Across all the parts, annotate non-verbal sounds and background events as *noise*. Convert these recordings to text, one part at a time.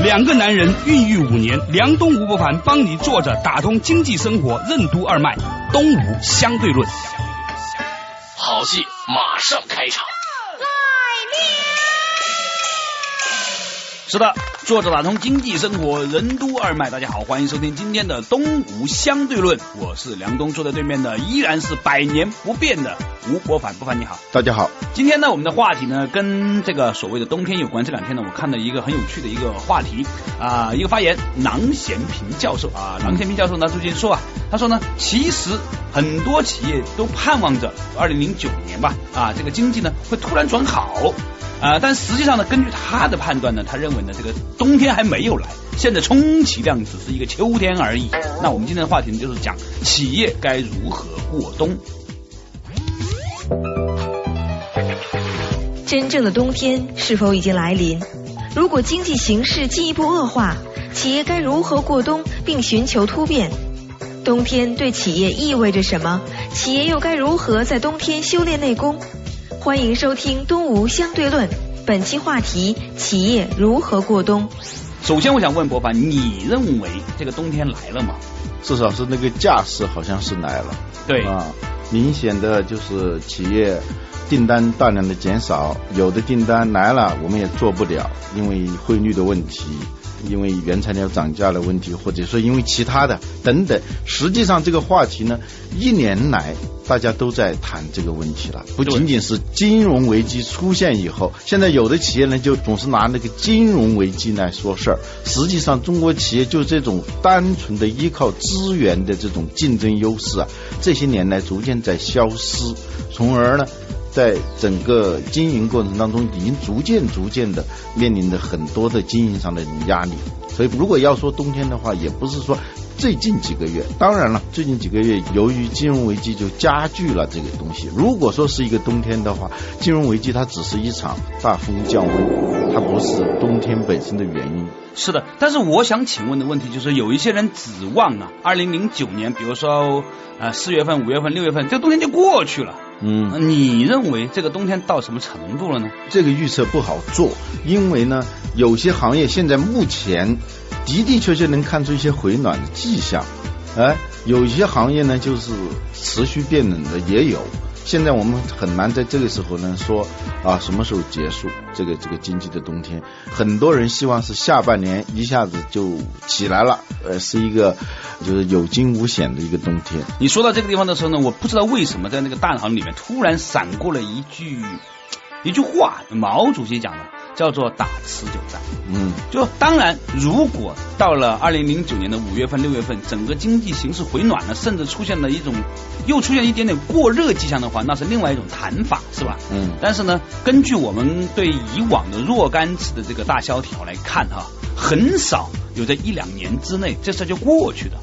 两个男人孕育五年，梁东吴伯凡帮你坐着打通经济生活任督二脉，东吴相对论。好戏马上开场。是的，坐着打通经济生活任督二脉。大家好，欢迎收听今天的东吴相对论，我是梁东，坐在对面的依然是百年不变的吴伯凡。伯凡你好，大家好。今天呢，我们的话题呢跟这个所谓的冬天有关。这两天呢，我看到一个很有趣的一个话题啊，一个发言，郎咸平教授啊，郎咸平教授呢最近说啊，他说呢，其实很多企业都盼望着二零零九年吧啊，这个经济呢会突然转好。啊，但实际上呢，根据他的判断呢，他认为呢，这个冬天还没有来，现在充其量只是一个秋天而已。那我们今天的话题呢，就是讲企业该如何过冬。真正的冬天是否已经来临？如果经济形势进一步恶化，企业该如何过冬并寻求突变？冬天对企业意味着什么？企业又该如何在冬天修炼内功？欢迎收听《东吴相对论》，本期话题：企业如何过冬。首先，我想问博凡，你认为这个冬天来了吗？至少是那个架势好像是来了。对啊，明显的就是企业订单大量的减少，有的订单来了我们也做不了，因为汇率的问题。因为原材料涨价的问题，或者说因为其他的等等，实际上这个话题呢，一年来大家都在谈这个问题了，不仅仅是金融危机出现以后，现在有的企业呢就总是拿那个金融危机来说事儿，实际上中国企业就这种单纯的依靠资源的这种竞争优势啊，这些年来逐渐在消失，从而呢。在整个经营过程当中，已经逐渐逐渐的面临着很多的经营上的压力。所以，如果要说冬天的话，也不是说最近几个月。当然了，最近几个月由于金融危机就加剧了这个东西。如果说是一个冬天的话，金融危机它只是一场大风降温，它不是冬天本身的原因。是的，但是我想请问的问题就是，有一些人指望啊，二零零九年，比如说啊四月份、五月份、六月份，这个冬天就过去了。嗯，你认为这个冬天到什么程度了呢？这个预测不好做，因为呢，有些行业现在目前的的确确能看出一些回暖的迹象，哎，有一些行业呢就是持续变冷的也有。现在我们很难在这个时候呢说啊什么时候结束这个这个经济的冬天？很多人希望是下半年一下子就起来了，呃，是一个就是有惊无险的一个冬天。你说到这个地方的时候呢，我不知道为什么在那个大脑里面突然闪过了一句一句话，毛主席讲的。叫做打持久战，嗯，就当然，如果到了二零零九年的五月份、六月份，整个经济形势回暖了，甚至出现了一种又出现一点点过热迹象的话，那是另外一种谈法，是吧？嗯。但是呢，根据我们对以往的若干次的这个大萧条来看，哈，很少有在一两年之内这事就过去的，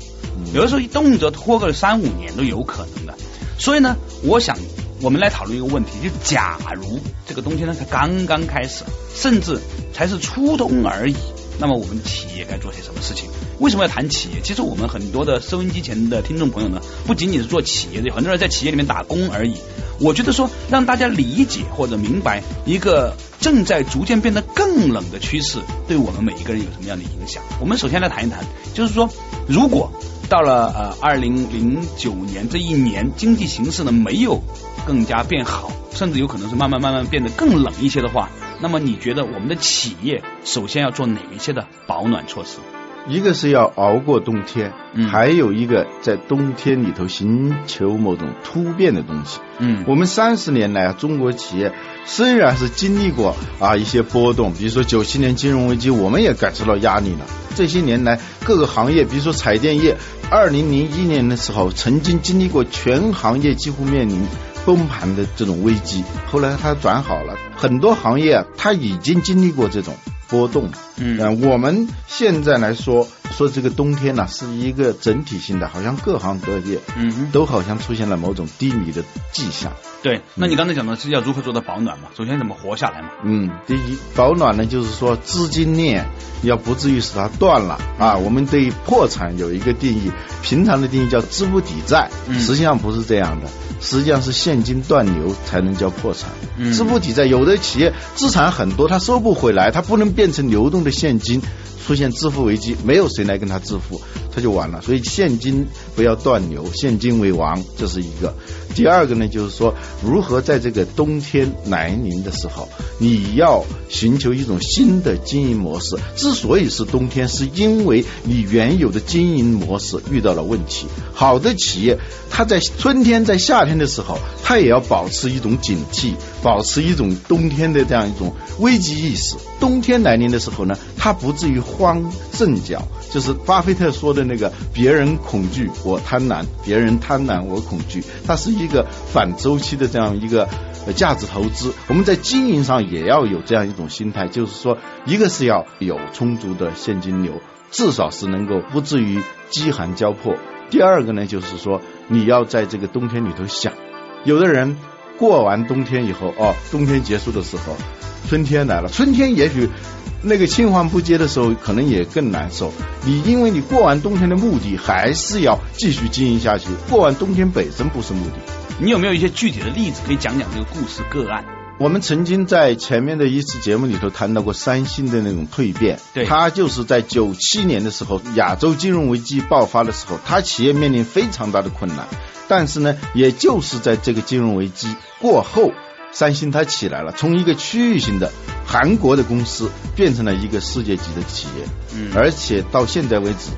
有的时候一动辄拖个三五年都有可能的。所以呢，我想。我们来讨论一个问题，就假如这个冬天呢才刚刚开始，甚至才是初冬而已，那么我们企业该做些什么事情？为什么要谈企业？其实我们很多的收音机前的听众朋友呢，不仅仅是做企业的，很多人在企业里面打工而已。我觉得说让大家理解或者明白一个正在逐渐变得更冷的趋势，对我们每一个人有什么样的影响？我们首先来谈一谈，就是说如果。到了呃二零零九年这一年，经济形势呢没有更加变好，甚至有可能是慢慢慢慢变得更冷一些的话，那么你觉得我们的企业首先要做哪一些的保暖措施？一个是要熬过冬天，还有一个在冬天里头寻求某种突变的东西。嗯，我们三十年来啊，中国企业虽然是经历过啊一些波动，比如说九七年金融危机，我们也感受到压力了。这些年来，各个行业，比如说彩电业，二零零一年的时候曾经经历过全行业几乎面临崩盘的这种危机，后来它转好了，很多行业它已经经历过这种。波动，嗯，我们现在来说，说这个冬天呢是一个整体性的，好像各行各业，嗯，都好像出现了某种低迷的迹象。对，那你刚才讲的是要如何做到保暖嘛？首先怎么活下来嘛？嗯，第一保暖呢，就是说资金链要不至于使它断了啊。我们对破产有一个定义，平常的定义叫资不抵债，实际上不是这样的，实际上是现金断流才能叫破产。资不抵债，有的企业资产很多，它收不回来，它不能变成流动的现金。出现支付危机，没有谁来跟他支付，他就完了。所以现金不要断流，现金为王，这是一个。第二个呢，就是说如何在这个冬天来临的时候，你要寻求一种新的经营模式。之所以是冬天，是因为你原有的经营模式遇到了问题。好的企业，它在春天、在夏天的时候，它也要保持一种警惕，保持一种冬天的这样一种危机意识。冬天来临的时候呢，他不至于慌阵脚，就是巴菲特说的那个“别人恐惧我贪婪，别人贪婪我恐惧”，它是一个反周期的这样一个价值投资。我们在经营上也要有这样一种心态，就是说，一个是要有充足的现金流，至少是能够不至于饥寒交迫；第二个呢，就是说，你要在这个冬天里头想，有的人过完冬天以后，哦，冬天结束的时候，春天来了，春天也许。那个青黄不接的时候，可能也更难受。你因为你过完冬天的目的还是要继续经营下去，过完冬天本身不是目的。你有没有一些具体的例子可以讲讲这个故事个案？我们曾经在前面的一次节目里头谈到过三星的那种蜕变，对，它就是在九七年的时候，亚洲金融危机爆发的时候，它企业面临非常大的困难，但是呢，也就是在这个金融危机过后。三星它起来了，从一个区域性的韩国的公司变成了一个世界级的企业，嗯，而且到现在为止，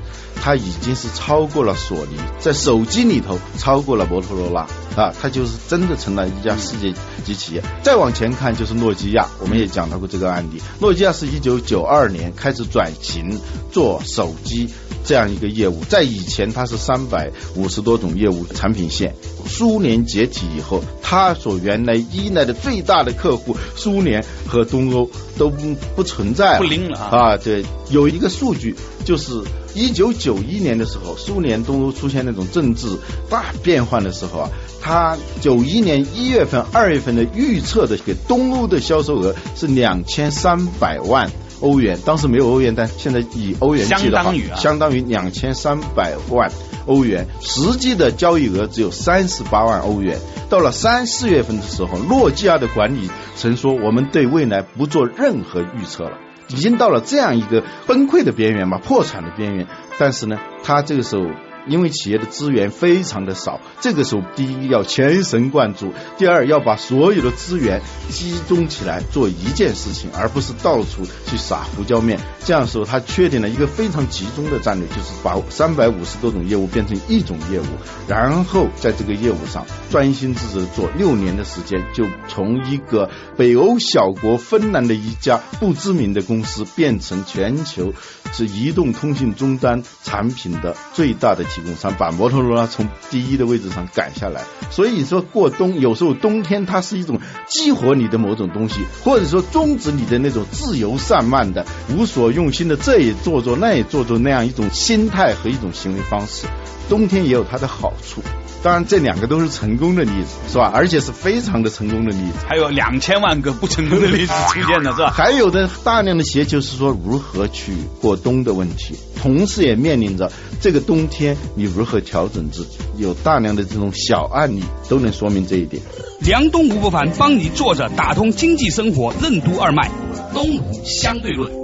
它已经是超过了索尼，在手机里头超过了摩托罗拉啊，它就是真的成了一家世界级企业。再往前看就是诺基亚，我们也讲到过这个案例，诺基亚是一九九二年开始转型做手机。这样一个业务，在以前它是三百五十多种业务产品线。苏联解体以后，它所原来依赖的最大的客户苏联和东欧都不不存在了，不灵了啊！对，有一个数据就是一九九一年的时候，苏联东欧出现那种政治大变换的时候啊，他九一年一月份、二月份的预测的给东欧的销售额是两千三百万。欧元当时没有欧元，但现在以欧元计的话，相当于两千三百万欧元。实际的交易额只有三十八万欧元。到了三四月份的时候，诺基亚的管理层说：“我们对未来不做任何预测了，已经到了这样一个崩溃的边缘嘛，破产的边缘。”但是呢，他这个时候。因为企业的资源非常的少，这个时候第一要全神贯注，第二要把所有的资源集中起来做一件事情，而不是到处去撒胡椒面。这样时候他确定了一个非常集中的战略，就是把三百五十多种业务变成一种业务，然后在这个业务上专心致志做。六年的时间，就从一个北欧小国芬兰的一家不知名的公司，变成全球是移动通信终端产品的最大的。提供商把摩托罗拉从第一的位置上赶下来，所以你说过冬有时候冬天它是一种激活你的某种东西，或者说终止你的那种自由散漫的、无所用心的这也做做那也做做那样一种心态和一种行为方式。冬天也有它的好处。当然，这两个都是成功的例子，是吧？而且是非常的成功的例子。还有两千万个不成功的例子出现了，是吧？还有的大量的企业就是说如何去过冬的问题，同时也面临着这个冬天你如何调整自己。有大量的这种小案例都能说明这一点。梁东吴不凡帮你坐着打通经济生活任督二脉，东吴相对论。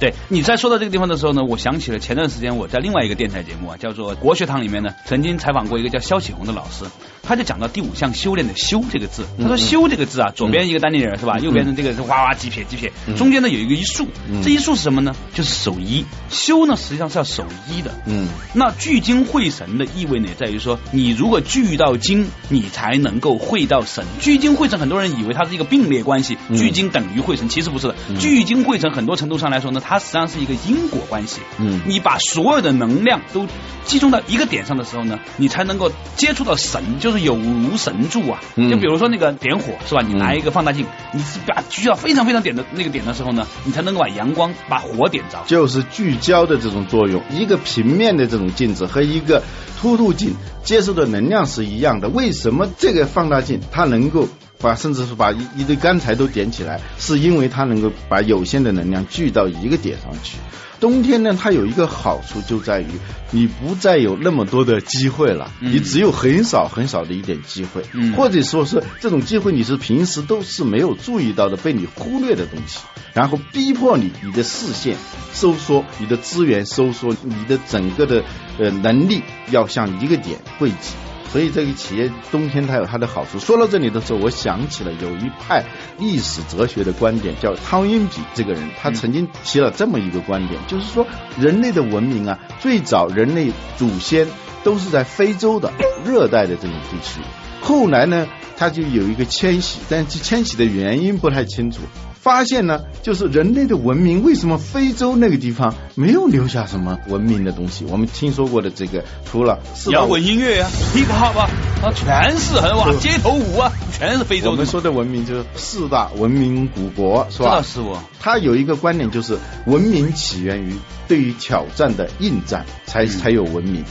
对你在说到这个地方的时候呢，我想起了前段时间我在另外一个电台节目啊，叫做国学堂里面呢，曾经采访过一个叫肖启红的老师，他就讲到第五项修炼的修这个字，他说修这个字啊，左边一个单立人是吧，右边的这个是哇哇几撇几撇，中间呢有一个一竖，这一竖是什么呢？就是守一。修呢实际上是要守一的。嗯。那聚精会神的意味呢，在于说你如果聚到精，你才能够会到神。聚精会神，很多人以为它是一个并列关系，聚精等于会神，其实不是的。聚精会神很多程度上来说呢，它它实际上是一个因果关系。嗯，你把所有的能量都集中到一个点上的时候呢，你才能够接触到神，就是有如神助啊。就比如说那个点火是吧？你拿一个放大镜，你是把聚焦非常非常点的那个点的时候呢，你才能够把阳光把火点着。就是聚焦的这种作用，一个平面的这种镜子和一个凸透镜接受的能量是一样的。为什么这个放大镜它能够？把甚至是把一一堆干柴都点起来，是因为它能够把有限的能量聚到一个点上去。冬天呢，它有一个好处就在于你不再有那么多的机会了，你只有很少很少的一点机会，或者说是这种机会你是平时都是没有注意到的，被你忽略的东西，然后逼迫你你的视线收缩，你的资源收缩，你的整个的呃能力要向一个点汇集。所以这个企业冬天它有它的好处。说到这里的时候，我想起了有一派历史哲学的观点，叫汤因比这个人，他曾经提了这么一个观点，就是说人类的文明啊，最早人类祖先都是在非洲的热带的这种地区，后来呢，他就有一个迁徙，但是迁徙的原因不太清楚。发现呢，就是人类的文明为什么非洲那个地方没有留下什么文明的东西？我们听说过的这个，除了摇滚音乐啊，hip hop 啊，啊全是很哇，街头舞啊，全是非洲。我们说的文明就是四大文明古国，是吧？是我。他有一个观点，就是文明起源于对于挑战的应战，才才有文明。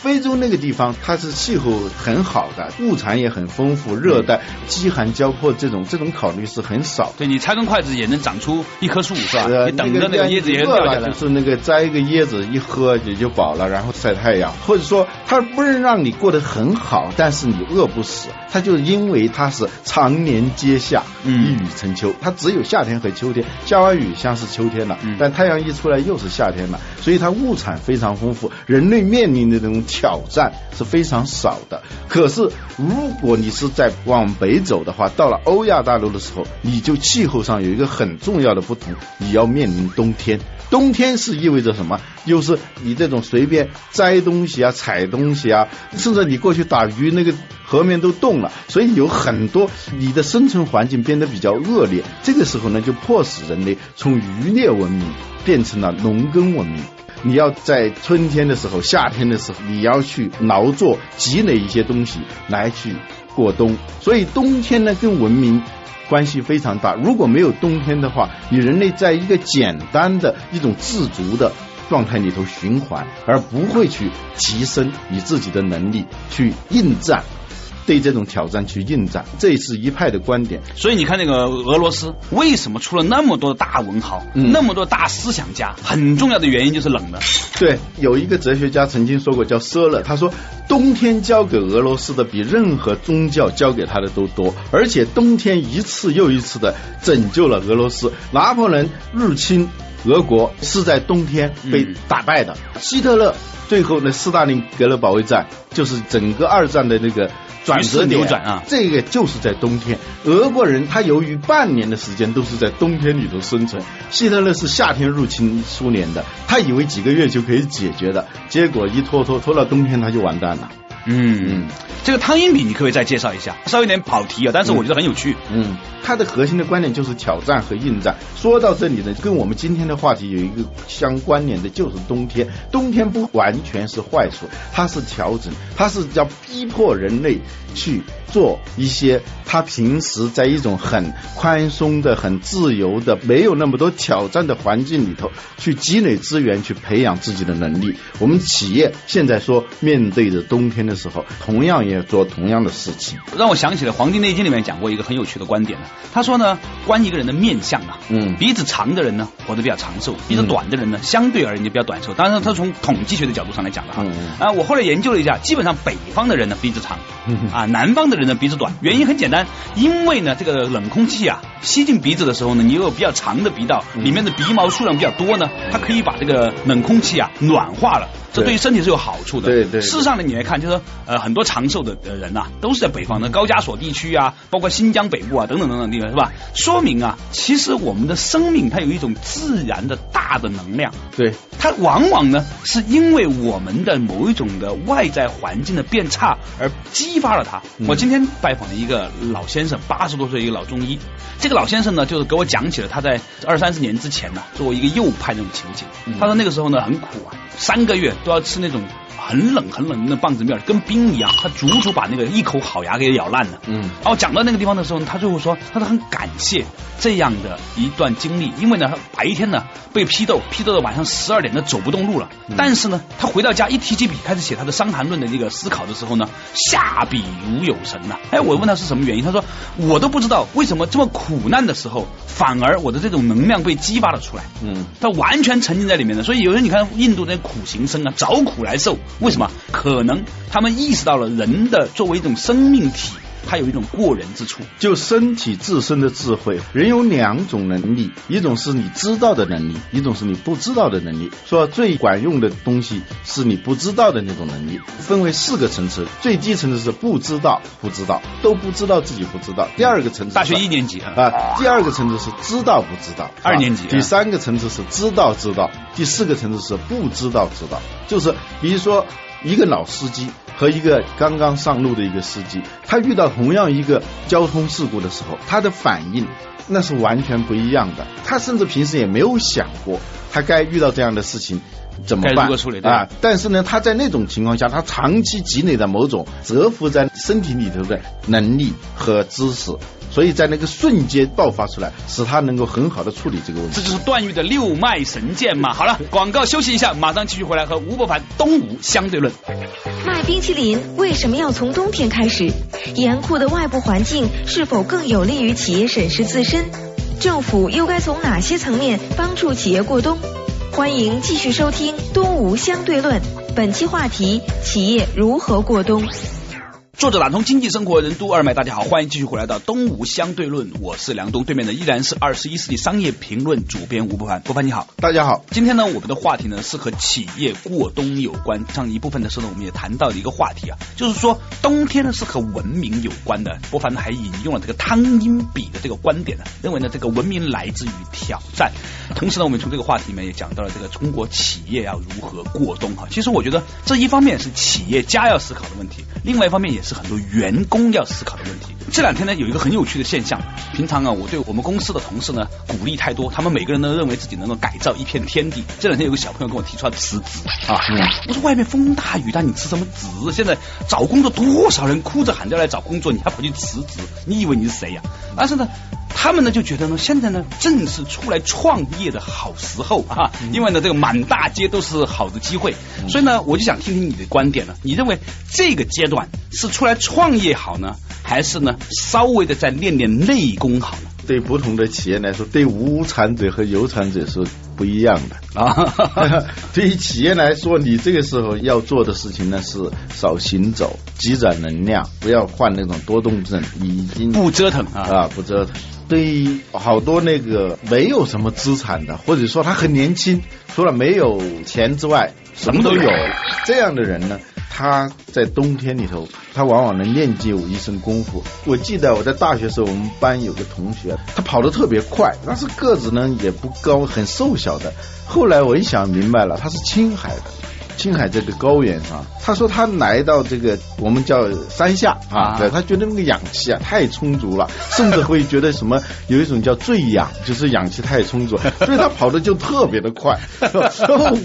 非洲那个地方，它是气候很好的，物产也很丰富，热带饥寒交迫这种这种考虑是很少。对你插根筷子也能长出一棵树，是吧？你等着那个椰子也掉下来。就是那个摘一个椰子一喝也就饱了，然后晒太阳，或者说它不能让你过得很好，但是你饿不死。它就是因为它是常年接夏，一雨成秋，它只有夏天和秋天，下完雨像是秋天了，但太阳一出来又是夏天了，所以它物产非常丰富。人类面临的这种。挑战是非常少的，可是如果你是在往北走的话，到了欧亚大陆的时候，你就气候上有一个很重要的不同，你要面临冬天。冬天是意味着什么？就是你这种随便摘东西啊、采东西啊，甚至你过去打鱼，那个河面都冻了，所以有很多你的生存环境变得比较恶劣。这个时候呢，就迫使人类从渔猎文明变成了农耕文明。你要在春天的时候、夏天的时候，你要去劳作积累一些东西来去过冬。所以冬天呢，跟文明关系非常大。如果没有冬天的话，你人类在一个简单的一种自足的状态里头循环，而不会去提升你自己的能力去应战。对这种挑战去应战，这是一派的观点。所以你看，那个俄罗斯为什么出了那么多的大文豪，那么多大思想家？很重要的原因就是冷了。对，有一个哲学家曾经说过，叫舍勒，他说冬天交给俄罗斯的比任何宗教交给他的都多，而且冬天一次又一次的拯救了俄罗斯。拿破仑入侵俄国是在冬天被打败的，希特勒最后呢斯大林格勒保卫战就是整个二战的那个。转折扭转啊！这个就是在冬天，俄国人他由于半年的时间都是在冬天里头生存，希特勒是夏天入侵苏联的，他以为几个月就可以解决的，结果一拖拖拖到冬天他就完蛋了。嗯，这个汤因比你可不可以再介绍一下？稍微有点跑题啊，但是我觉得很有趣。嗯，它的核心的观点就是挑战和应战。说到这里呢，跟我们今天的话题有一个相关联的，就是冬天。冬天不完全是坏处，它是调整，它是要逼迫人类去做一些他平时在一种很宽松的、很自由的、没有那么多挑战的环境里头去积累资源，去培养自己的能力。我们企业现在说面对着冬天的。时候，同样也做同样的事情，让我想起了《黄帝内经》里面讲过一个很有趣的观点呢。他说呢，观一个人的面相啊，嗯，鼻子长的人呢活得比较长寿，鼻子短的人呢相对而言就比较短寿。当然，他从统计学的角度上来讲的哈。啊，我后来研究了一下，基本上北方的人呢鼻子长，*laughs* 啊，南方的人的鼻子短。原因很简单，因为呢这个冷空气啊吸进鼻子的时候呢，你有比较长的鼻道，里面的鼻毛数量比较多呢，它可以把这个冷空气啊暖化了。这对于身体是有好处的。对对。事实上呢，你来看，就是说，呃，很多长寿的人呐，都是在北方的高加索地区啊，包括新疆北部啊等等等等地方，是吧？说明啊，其实我们的生命它有一种自然的大的能量。对。它往往呢，是因为我们的某一种的外在环境的变差而激激发了他。我今天拜访了一个老先生，八十多岁一个老中医。这个老先生呢，就是给我讲起了他在二三十年之前呢，作为一个右派那种情景。他说那个时候呢很苦啊，三个月都要吃那种。很冷很冷的棒子面，跟冰一样，他足足把那个一口好牙给咬烂了。嗯，然后讲到那个地方的时候，他最后说，他说很感谢这样的一段经历，因为呢，白天呢被批斗，批斗到晚上十二点他走不动路了。但是呢，他回到家一提起笔，开始写他的《伤寒论》的那个思考的时候呢，下笔如有神呐。哎，我问他是什么原因，他说我都不知道为什么这么苦难的时候，反而我的这种能量被激发了出来。嗯，他完全沉浸在里面的。所以有人你看印度那苦行僧啊，找苦来受。为什么？可能他们意识到了人的作为一种生命体。它有一种过人之处，就身体自身的智慧。人有两种能力，一种是你知道的能力，一种是你不知道的能力。说最管用的东西是你不知道的那种能力，分为四个层次。最低层次是不知道，不知道都不知道自己不知道。第二个层次，大学一年级啊。第二个层次是知道不知道，二年级。第三个层次是知道知道，第四个层次是不知道知道。就是比如说一个老司机。和一个刚刚上路的一个司机，他遇到同样一个交通事故的时候，他的反应那是完全不一样的。他甚至平时也没有想过，他该遇到这样的事情怎么办啊？但是呢，他在那种情况下，他长期积累的某种蛰伏在身体里头的能力和知识。所以在那个瞬间爆发出来，使他能够很好的处理这个问题。这就是段誉的六脉神剑嘛。好了，广告休息一下，马上继续回来和吴伯凡东吴相对论。卖冰淇淋为什么要从冬天开始？严酷的外部环境是否更有利于企业审视自身？政府又该从哪些层面帮助企业过冬？欢迎继续收听东吴相对论，本期话题：企业如何过冬？作者打通经济生活任督二脉，大家好，欢迎继续回来到东吴相对论，我是梁东，对面的依然是二十一世纪商业评论主编吴伯凡，伯凡你好，大家好，今天呢，我们的话题呢是和企业过冬有关，上一部分的时候呢，我们也谈到了一个话题啊，就是说冬天呢是和文明有关的，伯凡呢还引用了这个汤因比的这个观点呢，*laughs* 认为呢这个文明来自于挑战，同时呢，我们从这个话题里面也讲到了这个中国企业要如何过冬哈，其实我觉得这一方面是企业家要思考的问题，另外一方面也是。是很多员工要思考的问题。这两天呢，有一个很有趣的现象。平常啊，我对我们公司的同事呢鼓励太多，他们每个人都认为自己能够改造一片天地。这两天有个小朋友跟我提出来辞职啊，我说外面风大雨大，你辞什么职？现在找工作多少人哭着喊着来找工作，你还跑去辞职？你以为你是谁呀？但是呢。他们呢就觉得呢，现在呢正是出来创业的好时候啊，因为呢这个满大街都是好的机会，所以呢我就想听听你的观点了。你认为这个阶段是出来创业好呢，还是呢稍微的再练练内功好呢？对不同的企业来说，对无产者和有产者是不一样的啊。*laughs* *laughs* 对于企业来说，你这个时候要做的事情呢是少行走，积攒能量，不要患那种多动症，已经不折腾啊，不折腾。对于好多那个没有什么资产的，或者说他很年轻，除了没有钱之外，什么都有这样的人呢，他在冬天里头，他往往能练就一身功夫。我记得我在大学时候，我们班有个同学，他跑得特别快，但是个子呢也不高，很瘦小的。后来我一想明白了，他是青海的。青海这个高原啊，他说他来到这个我们叫山下啊，对他觉得那个氧气啊太充足了，*laughs* 甚至会觉得什么有一种叫醉氧，就是氧气太充足，*laughs* 所以他跑的就特别的快。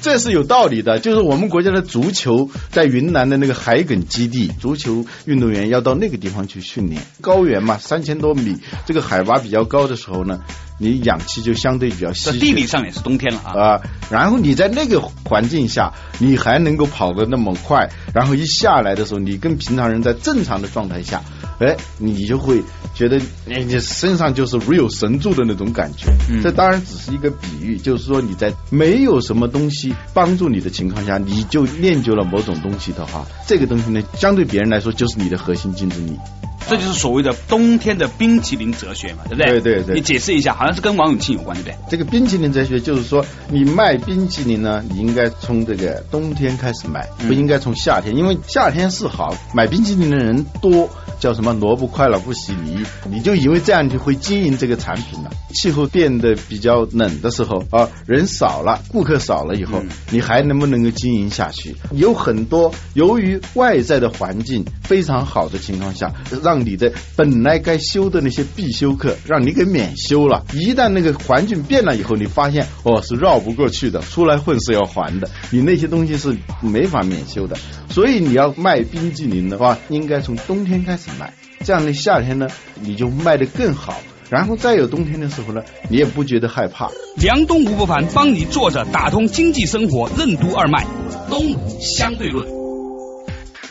这是有道理的，就是我们国家的足球在云南的那个海埂基地，足球运动员要到那个地方去训练，高原嘛，三千多米，这个海拔比较高的时候呢。你氧气就相对比较稀，地理上也是冬天了啊。啊，然后你在那个环境下，你还能够跑得那么快，然后一下来的时候，你跟平常人在正常的状态下，哎，你就会觉得你你身上就是如有神助的那种感觉。这当然只是一个比喻，就是说你在没有什么东西帮助你的情况下，你就练就了某种东西的话，这个东西呢，相对别人来说就是你的核心竞争力。这就是所谓的冬天的冰淇淋哲学嘛，对不对？对对对。你解释一下，好像是跟王永庆有关，对不对？这个冰淇淋哲学就是说，你卖冰淇淋呢，你应该从这个冬天开始卖，不应该从夏天，因为夏天是好买冰淇淋的人多。叫什么萝卜快了不洗泥，你就以为这样就会经营这个产品了。气候变得比较冷的时候啊，人少了，顾客少了以后，你还能不能够经营下去？有很多由于外在的环境非常好的情况下，让你的本来该修的那些必修课，让你给免修了。一旦那个环境变了以后，你发现哦是绕不过去的，出来混是要还的，你那些东西是没法免修的。所以你要卖冰激凌的话，应该从冬天开始卖，这样的夏天呢，你就卖得更好。然后再有冬天的时候呢，你也不觉得害怕。梁东吴不凡帮你坐着打通经济生活任督二脉，东相对论。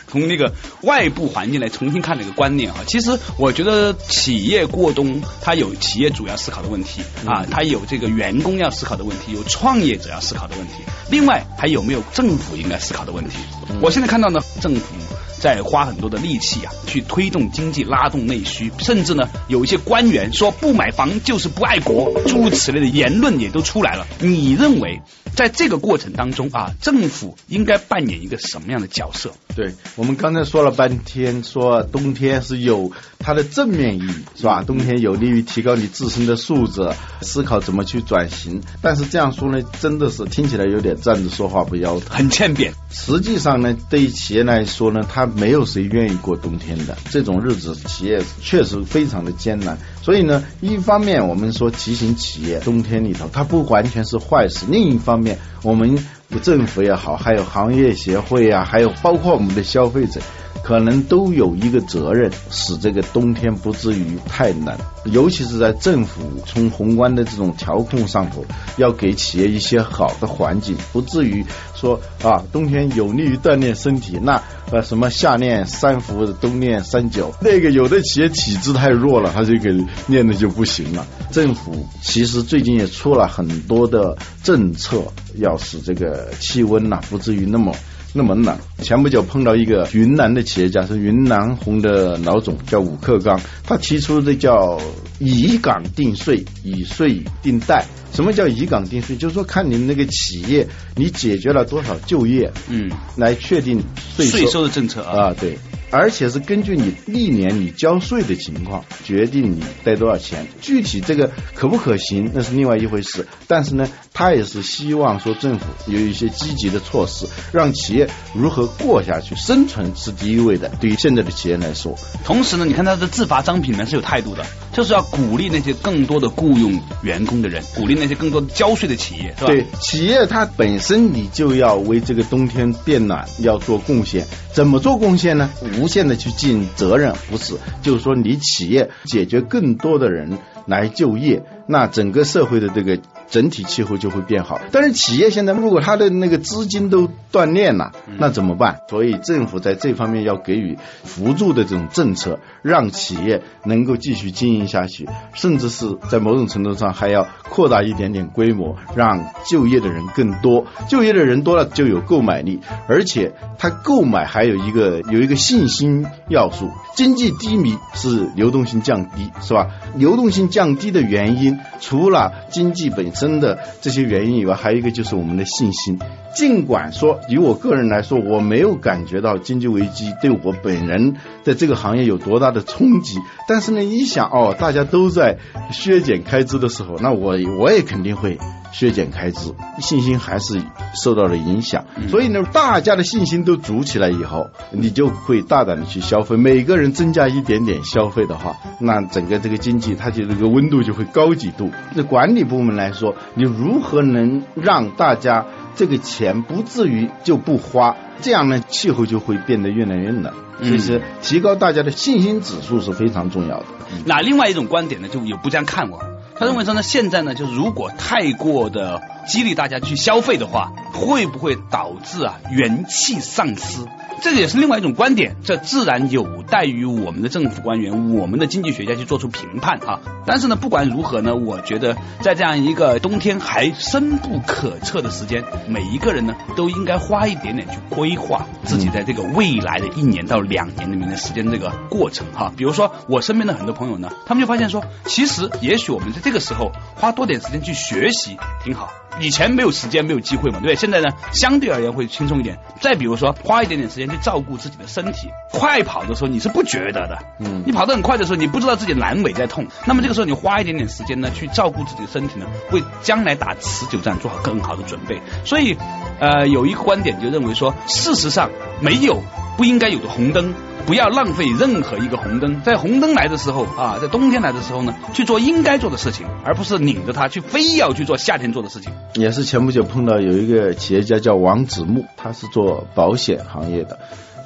从那个外部环境来重新看这个观念啊，其实我觉得企业过冬，它有企业主要思考的问题啊，它有这个员工要思考的问题，有创业者要思考的问题，另外还有没有政府应该思考的问题？我现在看到呢，政府。在花很多的力气啊，去推动经济、拉动内需，甚至呢，有一些官员说不买房就是不爱国，诸如此类的言论也都出来了。你认为在这个过程当中啊，政府应该扮演一个什么样的角色？对我们刚才说了半天，说冬天是有它的正面意义，是吧？冬天有利于提高你自身的素质，思考怎么去转型。但是这样说呢，真的是听起来有点站着说话不腰疼，很欠扁。实际上呢，对于企业来说呢，它没有谁愿意过冬天的这种日子，企业确实非常的艰难。所以呢，一方面我们说提醒企业，冬天里头它不完全是坏事；另一方面，我们政府也好，还有行业协会啊，还有包括我们的消费者。可能都有一个责任，使这个冬天不至于太冷，尤其是在政府从宏观的这种调控上头，要给企业一些好的环境，不至于说啊，冬天有利于锻炼身体，那呃什么夏练三伏，冬练三九，*laughs* 那个有的企业体质太弱了，他就给练的就不行了。政府其实最近也出了很多的政策，要使这个气温呐不至于那么。那么冷，前不久碰到一个云南的企业家，是云南红的老总，叫武克刚，他提出的叫以岗定税，以税定贷。什么叫以岗定税？就是说看你们那个企业，你解决了多少就业，嗯，来确定税收的政策啊，对。而且是根据你历年你交税的情况决定你贷多少钱，具体这个可不可行那是另外一回事。但是呢，他也是希望说政府有一些积极的措施，让企业如何过下去，生存是第一位的。对于现在的企业来说，同时呢，你看他的自罚商品呢是有态度的，就是要鼓励那些更多的雇佣员工的人，鼓励那些更多的交税的企业，是吧？对，企业它本身你就要为这个冬天变暖要做贡献，怎么做贡献呢？无限的去尽责任，不是，就是说你企业解决更多的人来就业，那整个社会的这个。整体气候就会变好，但是企业现在如果他的那个资金都断裂了，那怎么办？所以政府在这方面要给予辅助的这种政策，让企业能够继续经营下去，甚至是在某种程度上还要扩大一点点规模，让就业的人更多。就业的人多了就有购买力，而且他购买还有一个有一个信心要素。经济低迷是流动性降低，是吧？流动性降低的原因，除了经济本身真的这些原因以外，还有一个就是我们的信心。尽管说，以我个人来说，我没有感觉到经济危机对我本人在这个行业有多大的冲击，但是呢，一想哦，大家都在削减开支的时候，那我我也肯定会。削减开支，信心还是受到了影响。所以呢，大家的信心都足起来以后，你就会大胆的去消费。每个人增加一点点消费的话，那整个这个经济它就这个温度就会高几度。那管理部门来说，你如何能让大家这个钱不至于就不花？这样呢，气候就会变得越来越冷。其实提高大家的信心指数是非常重要的。那另外一种观点呢，就有不这样看我。他认为说呢，现在呢，就如果太过的激励大家去消费的话，会不会导致啊元气丧失？这个也是另外一种观点，这自然有待于我们的政府官员、我们的经济学家去做出评判啊。但是呢，不管如何呢，我觉得在这样一个冬天还深不可测的时间，每一个人呢都应该花一点点去规划自己在这个未来的一年到两年里面的时间这个过程哈。比如说我身边的很多朋友呢，他们就发现说，其实也许我们在这个时候花多点时间去学习挺好。以前没有时间，没有机会嘛，对不对？现在呢，相对而言会轻松一点。再比如说，花一点点时间去照顾自己的身体。快跑的时候你是不觉得的，嗯，你跑得很快的时候，你不知道自己阑尾在痛。那么这个时候你花一点点时间呢，去照顾自己的身体呢，为将来打持久战做好更好的准备。所以，呃，有一个观点就认为说，事实上没有不应该有的红灯。不要浪费任何一个红灯，在红灯来的时候啊，在冬天来的时候呢，去做应该做的事情，而不是拧着它去非要去做夏天做的事情。也是前不久碰到有一个企业家叫王子木，他是做保险行业的，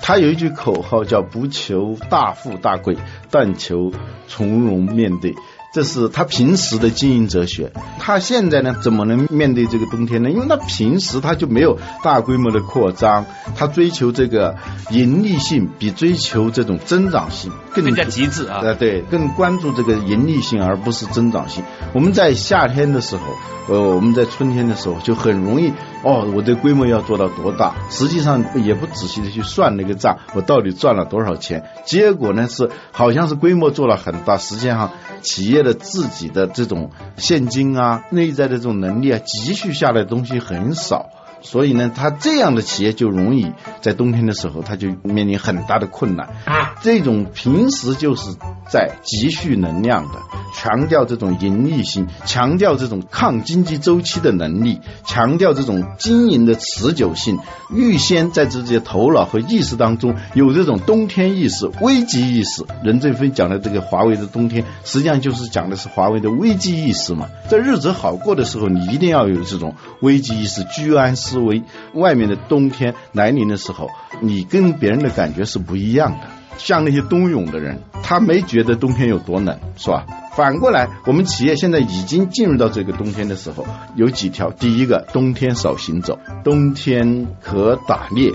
他有一句口号叫“不求大富大贵，但求从容面对”。这是他平时的经营哲学。他现在呢，怎么能面对这个冬天呢？因为他平时他就没有大规模的扩张，他追求这个盈利性比追求这种增长性更加极致啊！呃，对，更关注这个盈利性而不是增长性。我们在夏天的时候，呃，我们在春天的时候就很容易哦，我的规模要做到多大？实际上也不仔细的去算那个账，我到底赚了多少钱？结果呢是好像是规模做了很大，实际上企业。的自己的这种现金啊，内在的这种能力啊，积蓄下来的东西很少。所以呢，他这样的企业就容易在冬天的时候，他就面临很大的困难。这种平时就是在积蓄能量的，强调这种盈利性，强调这种抗经济周期的能力，强调这种经营的持久性，预先在自己的头脑和意识当中有这种冬天意识、危机意识。任正非讲的这个华为的冬天，实际上就是讲的是华为的危机意识嘛。在日子好过的时候，你一定要有这种危机意识，居安思。思维，外面的冬天来临的时候，你跟别人的感觉是不一样的。像那些冬泳的人，他没觉得冬天有多冷，是吧？反过来，我们企业现在已经进入到这个冬天的时候，有几条：第一个，冬天少行走，冬天可打猎。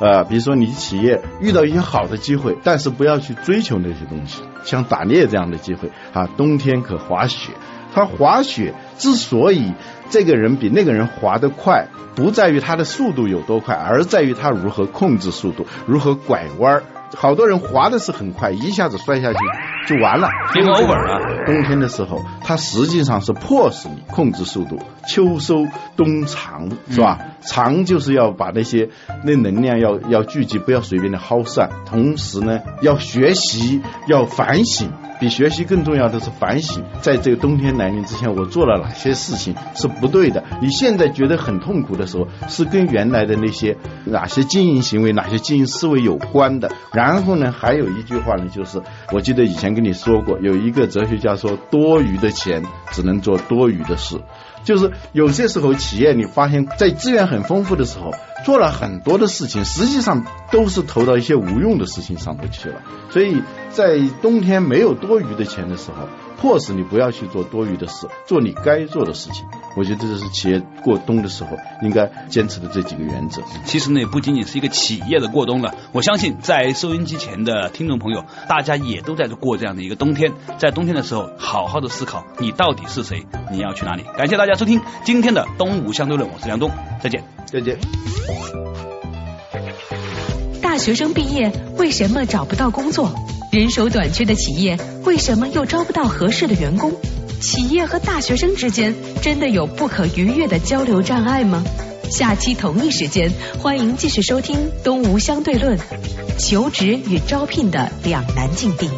呃，比如说你企业遇到一些好的机会，但是不要去追求那些东西，像打猎这样的机会啊，冬天可滑雪。他滑雪之所以这个人比那个人滑得快，不在于他的速度有多快，而在于他如何控制速度，如何拐弯儿。好多人滑的是很快，一下子摔下去就完了。Game over 啊！冬天的时候，它实际上是迫使你控制速度。秋收冬藏是吧？藏就是要把那些那能量要要聚集，不要随便的耗散。同时呢，要学习，要反省。比学习更重要的是反省，在这个冬天来临之前，我做了哪些事情是不对的？你现在觉得很痛苦的时候，是跟原来的那些哪些经营行为、哪些经营思维有关的。然后呢，还有一句话呢，就是我记得以前跟你说过，有一个哲学家说，多余的钱只能做多余的事。就是有些时候，企业你发现，在资源很丰富的时候，做了很多的事情，实际上都是投到一些无用的事情上头去了。所以在冬天没有多余的钱的时候。迫使你不要去做多余的事，做你该做的事情。我觉得这是企业过冬的时候应该坚持的这几个原则。其实呢，也不仅仅是一个企业的过冬了。我相信在收音机前的听众朋友，大家也都在过这样的一个冬天。在冬天的时候，好好的思考你到底是谁，你要去哪里。感谢大家收听今天的东吴相对论，我是梁东，再见，再见。大学生毕业为什么找不到工作？人手短缺的企业为什么又招不到合适的员工？企业和大学生之间真的有不可逾越的交流障碍吗？下期同一时间，欢迎继续收听《东吴相对论》，求职与招聘的两难境地。